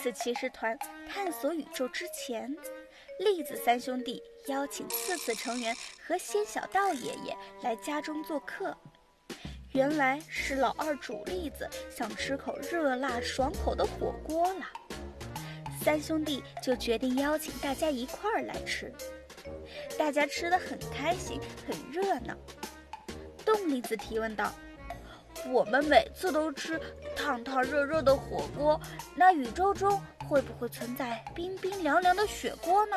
次骑士团探索宇宙之前，栗子三兄弟邀请次次成员和仙小道爷爷来家中做客。原来是老二煮栗子想吃口热辣爽口的火锅了，三兄弟就决定邀请大家一块儿来吃。大家吃的很开心，很热闹。冻栗子提问道：“我们每次都吃烫烫热热的火锅，那宇宙中会不会存在冰冰凉凉的雪锅呢？”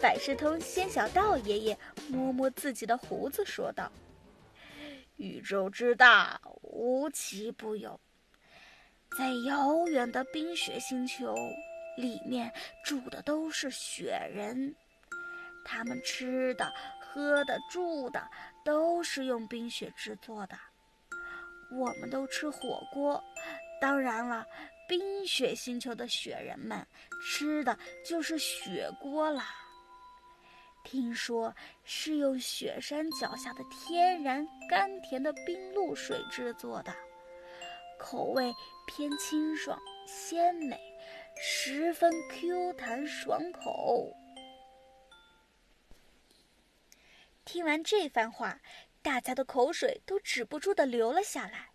百事通仙小道爷爷摸摸自己的胡子说道。宇宙之大，无奇不有。在遥远的冰雪星球，里面住的都是雪人，他们吃的、喝的、住的都是用冰雪制作的。我们都吃火锅，当然了，冰雪星球的雪人们吃的就是雪锅啦。听说是用雪山脚下的天然甘甜的冰露水制作的，口味偏清爽鲜美，十分 Q 弹爽口。听完这番话，大家的口水都止不住的流了下来。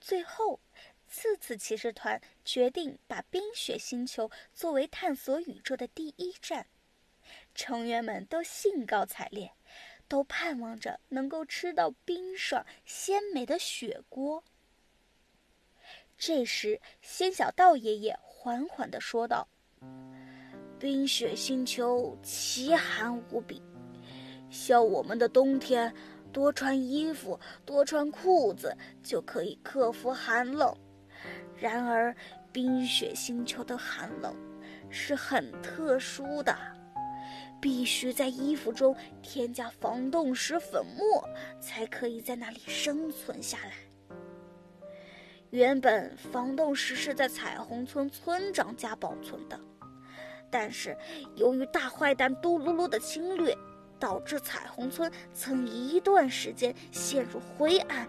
最后，次次骑士团决定把冰雪星球作为探索宇宙的第一站。成员们都兴高采烈，都盼望着能够吃到冰爽鲜美的雪锅。这时，仙小道爷爷缓缓地说道：“冰雪星球奇寒无比，像我们的冬天，多穿衣服、多穿裤子就可以克服寒冷。然而，冰雪星球的寒冷是很特殊的。”必须在衣服中添加防冻石粉末，才可以在那里生存下来。原本防冻石是在彩虹村村长家保存的，但是由于大坏蛋嘟噜噜的侵略，导致彩虹村曾一段时间陷入灰暗。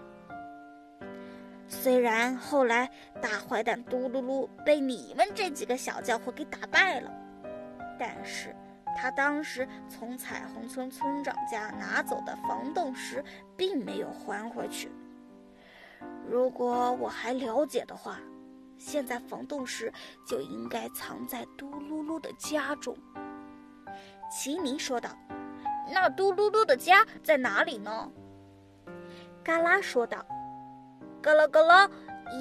虽然后来大坏蛋嘟噜噜被你们这几个小家伙给打败了，但是。他当时从彩虹村村长家拿走的防冻石，并没有还回去。如果我还了解的话，现在防冻石就应该藏在嘟噜噜的家中。奇尼说道：“那嘟噜噜的家在哪里呢？”嘎啦说道：“嘎啦嘎啦，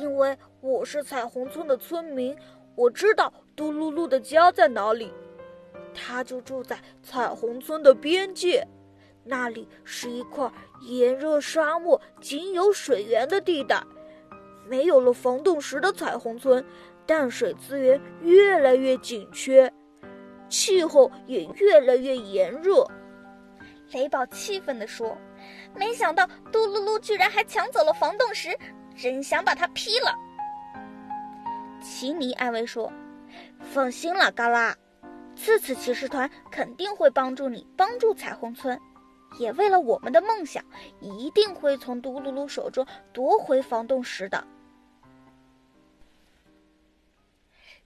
因为我是彩虹村的村民，我知道嘟噜噜的家在哪里。”他就住在彩虹村的边界，那里是一块炎热沙漠，仅有水源的地带。没有了防冻石的彩虹村，淡水资源越来越紧缺，气候也越来越炎热。雷宝气愤地说：“没想到嘟噜噜居然还抢走了防冻石，真想把它劈了。”奇尼安慰说：“放心了，嘎啦。”次次骑士团肯定会帮助你，帮助彩虹村，也为了我们的梦想，一定会从嘟噜噜手中夺回防冻石的。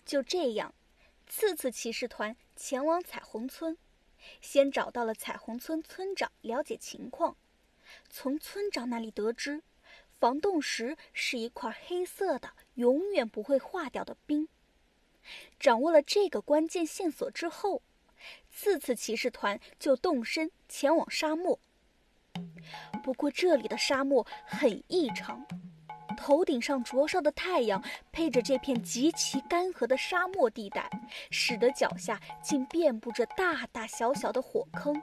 就这样，次次骑士团前往彩虹村，先找到了彩虹村村长，了解情况。从村长那里得知，防冻石是一块黑色的、永远不会化掉的冰。掌握了这个关键线索之后，次次骑士团就动身前往沙漠。不过这里的沙漠很异常，头顶上灼烧的太阳配着这片极其干涸的沙漠地带，使得脚下竟遍布着大大小小的火坑，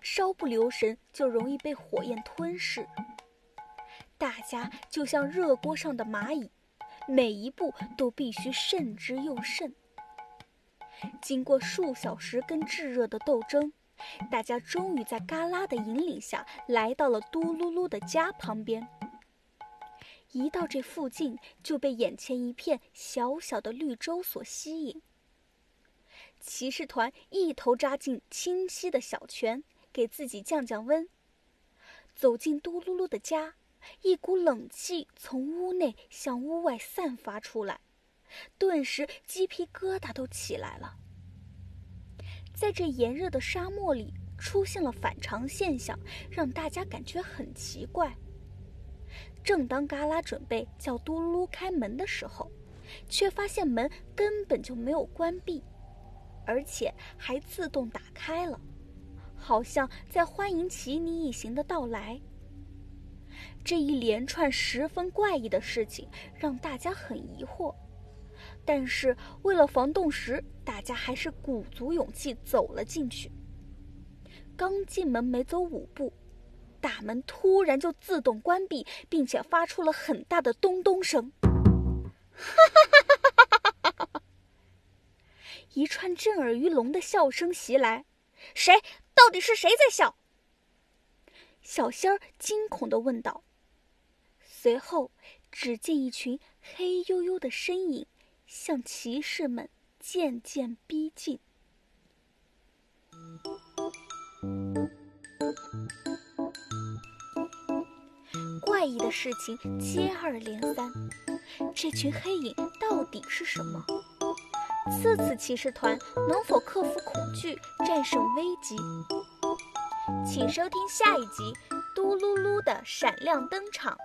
稍不留神就容易被火焰吞噬。大家就像热锅上的蚂蚁。每一步都必须慎之又慎。经过数小时跟炙热的斗争，大家终于在嘎啦的引领下来到了嘟噜噜的家旁边。一到这附近，就被眼前一片小小的绿洲所吸引。骑士团一头扎进清晰的小泉，给自己降降温。走进嘟噜噜的家。一股冷气从屋内向屋外散发出来，顿时鸡皮疙瘩都起来了。在这炎热的沙漠里，出现了反常现象，让大家感觉很奇怪。正当嘎啦准备叫嘟噜噜开门的时候，却发现门根本就没有关闭，而且还自动打开了，好像在欢迎奇尼一行的到来。这一连串十分怪异的事情让大家很疑惑，但是为了防冻石，大家还是鼓足勇气走了进去。刚进门没走五步。大门突然就自动关闭，并且发出了很大的咚咚声。一串震耳欲聋的笑声袭来，谁？到底是谁在笑？小仙儿惊恐地问道。随后，只见一群黑黝黝的身影向骑士们渐渐逼近。在意的事情接二连三，这群黑影到底是什么？次次骑士团能否克服恐惧，战胜危机？请收听下一集《嘟噜噜的闪亮登场》。